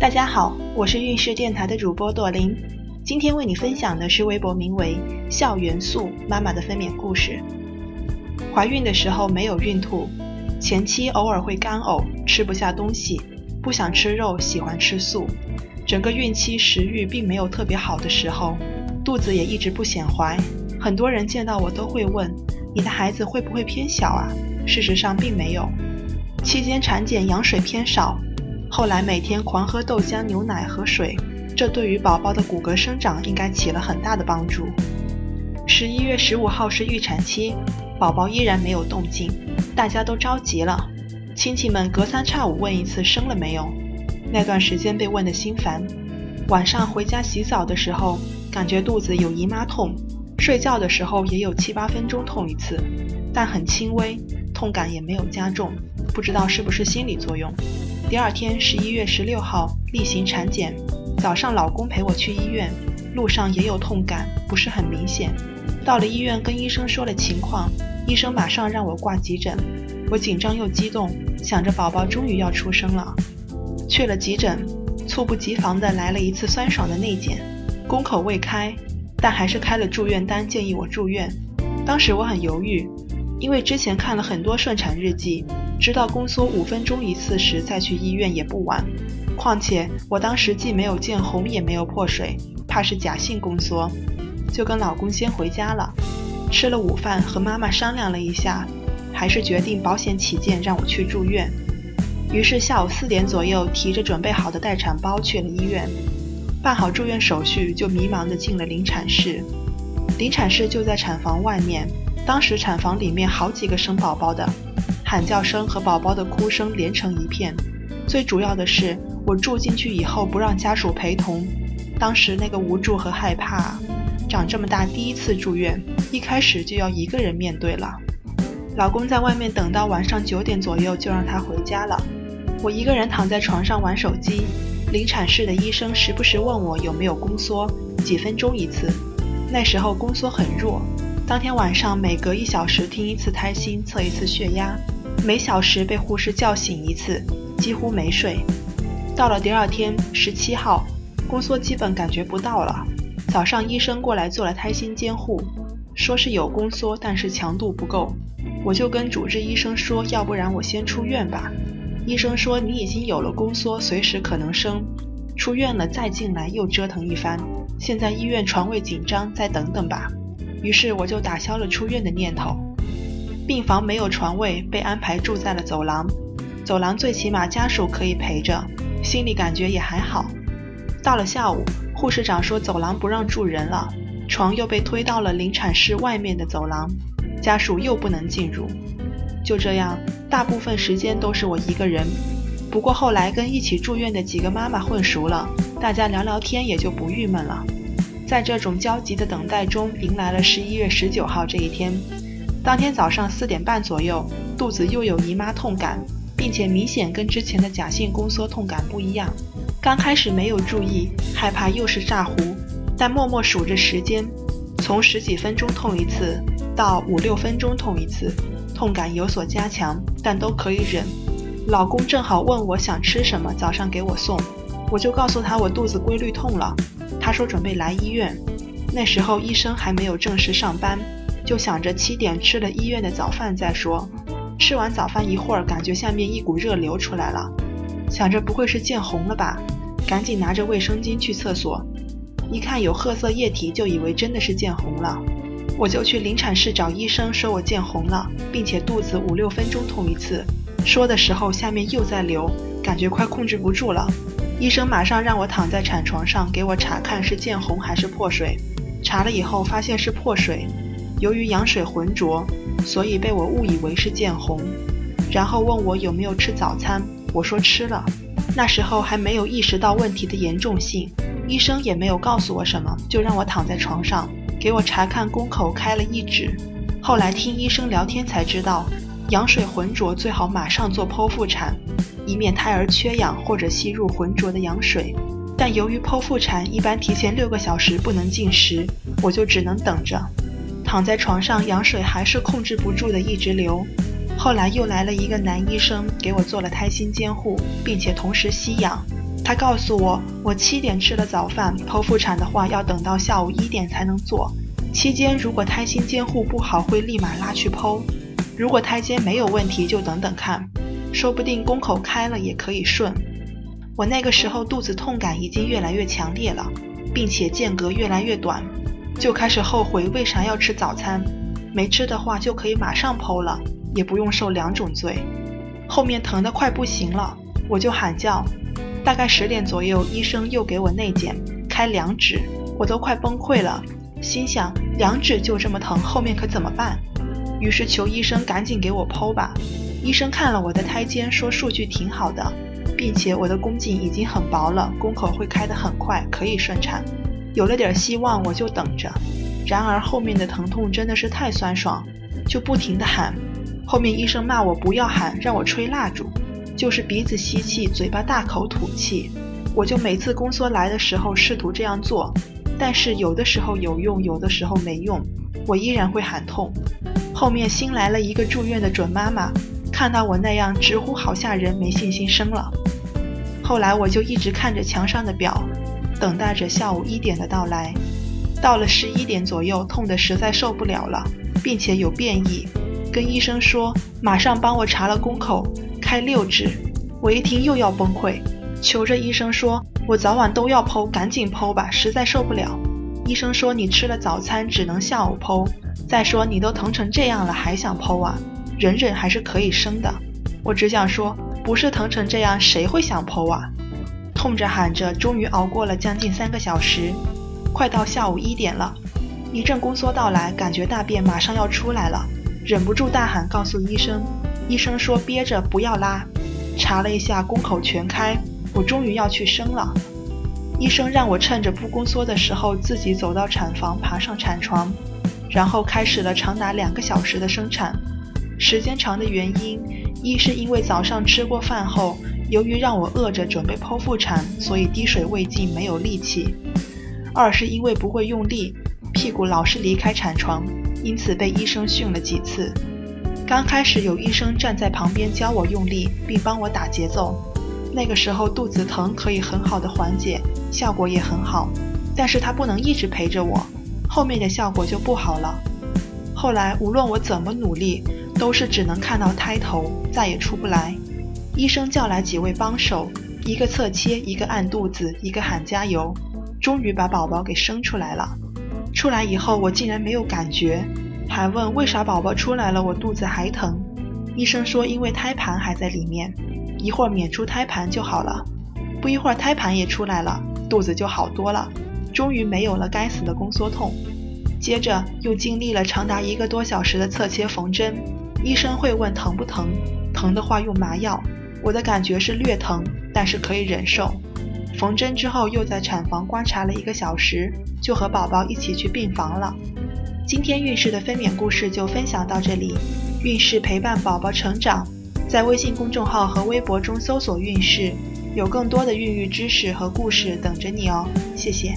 大家好，我是运势电台的主播朵琳，今天为你分享的是微博名为“校园素妈妈”的分娩故事。怀孕的时候没有孕吐，前期偶尔会干呕，吃不下东西，不想吃肉，喜欢吃素。整个孕期食欲并没有特别好的时候，肚子也一直不显怀。很多人见到我都会问：“你的孩子会不会偏小啊？”事实上并没有。期间产检羊水偏少。后来每天狂喝豆浆、牛奶和水，这对于宝宝的骨骼生长应该起了很大的帮助。十一月十五号是预产期，宝宝依然没有动静，大家都着急了。亲戚们隔三差五问一次生了没有，那段时间被问得心烦。晚上回家洗澡的时候，感觉肚子有姨妈痛，睡觉的时候也有七八分钟痛一次，但很轻微，痛感也没有加重，不知道是不是心理作用。第二天，十一月十六号例行产检，早上老公陪我去医院，路上也有痛感，不是很明显。到了医院跟医生说了情况，医生马上让我挂急诊。我紧张又激动，想着宝宝终于要出生了。去了急诊，猝不及防的来了一次酸爽的内检，宫口未开，但还是开了住院单，建议我住院。当时我很犹豫，因为之前看了很多顺产日记。知道宫缩五分钟一次时再去医院也不晚，况且我当时既没有见红也没有破水，怕是假性宫缩，就跟老公先回家了。吃了午饭和妈妈商量了一下，还是决定保险起见让我去住院。于是下午四点左右提着准备好的待产包去了医院，办好住院手续就迷茫地进了临产室。临产室就在产房外面，当时产房里面好几个生宝宝的。喊叫声和宝宝的哭声连成一片。最主要的是，我住进去以后不让家属陪同，当时那个无助和害怕，长这么大第一次住院，一开始就要一个人面对了。老公在外面等到晚上九点左右，就让他回家了。我一个人躺在床上玩手机。临产室的医生时不时问我有没有宫缩，几分钟一次。那时候宫缩很弱。当天晚上每隔一小时听一次胎心，测一次血压。每小时被护士叫醒一次，几乎没睡。到了第二天，十七号，宫缩基本感觉不到了。早上医生过来做了胎心监护，说是有宫缩，但是强度不够。我就跟主治医生说，要不然我先出院吧。医生说你已经有了宫缩，随时可能生，出院了再进来又折腾一番。现在医院床位紧张，再等等吧。于是我就打消了出院的念头。病房没有床位，被安排住在了走廊。走廊最起码家属可以陪着，心里感觉也还好。到了下午，护士长说走廊不让住人了，床又被推到了临产室外面的走廊，家属又不能进入。就这样，大部分时间都是我一个人。不过后来跟一起住院的几个妈妈混熟了，大家聊聊天也就不郁闷了。在这种焦急的等待中，迎来了十一月十九号这一天。当天早上四点半左右，肚子又有姨妈痛感，并且明显跟之前的假性宫缩痛感不一样。刚开始没有注意，害怕又是炸糊，但默默数着时间，从十几分钟痛一次到五六分钟痛一次，痛感有所加强，但都可以忍。老公正好问我想吃什么，早上给我送，我就告诉他我肚子规律痛了。他说准备来医院，那时候医生还没有正式上班。就想着七点吃了医院的早饭再说。吃完早饭一会儿，感觉下面一股热流出来了，想着不会是见红了吧？赶紧拿着卫生巾去厕所，一看有褐色液体，就以为真的是见红了。我就去临产室找医生，说我见红了，并且肚子五六分钟痛一次。说的时候下面又在流，感觉快控制不住了。医生马上让我躺在产床上，给我查看是见红还是破水。查了以后发现是破水。由于羊水浑浊，所以被我误以为是见红，然后问我有没有吃早餐，我说吃了。那时候还没有意识到问题的严重性，医生也没有告诉我什么，就让我躺在床上，给我查看宫口开了一指。后来听医生聊天才知道，羊水浑浊最好马上做剖腹产，以免胎儿缺氧或者吸入浑浊的羊水。但由于剖腹产一般提前六个小时不能进食，我就只能等着。躺在床上，羊水还是控制不住的一直流。后来又来了一个男医生，给我做了胎心监护，并且同时吸氧。他告诉我，我七点吃了早饭，剖腹产的话要等到下午一点才能做。期间如果胎心监护不好，会立马拉去剖；如果胎监没有问题，就等等看，说不定宫口开了也可以顺。我那个时候肚子痛感已经越来越强烈了，并且间隔越来越短，就开始后悔为啥要吃早餐，没吃的话就可以马上剖了，也不用受两种罪。后面疼得快不行了，我就喊叫。大概十点左右，医生又给我内检，开两指，我都快崩溃了，心想两指就这么疼，后面可怎么办？于是求医生赶紧给我剖吧。医生看了我的胎监，说数据挺好的。并且我的宫颈已经很薄了，宫口会开得很快，可以顺产。有了点希望，我就等着。然而后面的疼痛真的是太酸爽，就不停地喊。后面医生骂我不要喊，让我吹蜡烛，就是鼻子吸气，嘴巴大口吐气。我就每次宫缩来的时候试图这样做，但是有的时候有用，有的时候没用，我依然会喊痛。后面新来了一个住院的准妈妈。看到我那样直呼好吓人，没信心生了。后来我就一直看着墙上的表，等待着下午一点的到来。到了十一点左右，痛得实在受不了了，并且有变异，跟医生说马上帮我查了宫口，开六指。我一听又要崩溃，求着医生说，我早晚都要剖，赶紧剖吧，实在受不了。医生说你吃了早餐，只能下午剖。再说你都疼成这样了，还想剖啊？忍忍还是可以生的，我只想说，不是疼成这样，谁会想剖啊？痛着喊着，终于熬过了将近三个小时，快到下午一点了，一阵宫缩到来，感觉大便马上要出来了，忍不住大喊告诉医生，医生说憋着不要拉，查了一下宫口全开，我终于要去生了，医生让我趁着不宫缩的时候自己走到产房，爬上产床，然后开始了长达两个小时的生产。时间长的原因，一是因为早上吃过饭后，由于让我饿着准备剖腹产，所以滴水未进，没有力气；二是因为不会用力，屁股老是离开产床，因此被医生训了几次。刚开始有医生站在旁边教我用力，并帮我打节奏，那个时候肚子疼可以很好的缓解，效果也很好。但是他不能一直陪着我，后面的效果就不好了。后来无论我怎么努力。都是只能看到胎头，再也出不来。医生叫来几位帮手，一个侧切，一个按肚子，一个喊加油，终于把宝宝给生出来了。出来以后，我竟然没有感觉，还问为啥宝宝出来了我肚子还疼。医生说因为胎盘还在里面，一会儿娩出胎盘就好了。不一会儿胎盘也出来了，肚子就好多了，终于没有了该死的宫缩痛。接着又经历了长达一个多小时的侧切缝针。医生会问疼不疼，疼的话用麻药。我的感觉是略疼，但是可以忍受。缝针之后又在产房观察了一个小时，就和宝宝一起去病房了。今天孕氏的分娩故事就分享到这里。孕氏陪伴宝宝成长，在微信公众号和微博中搜索“孕氏”，有更多的孕育知识和故事等着你哦。谢谢。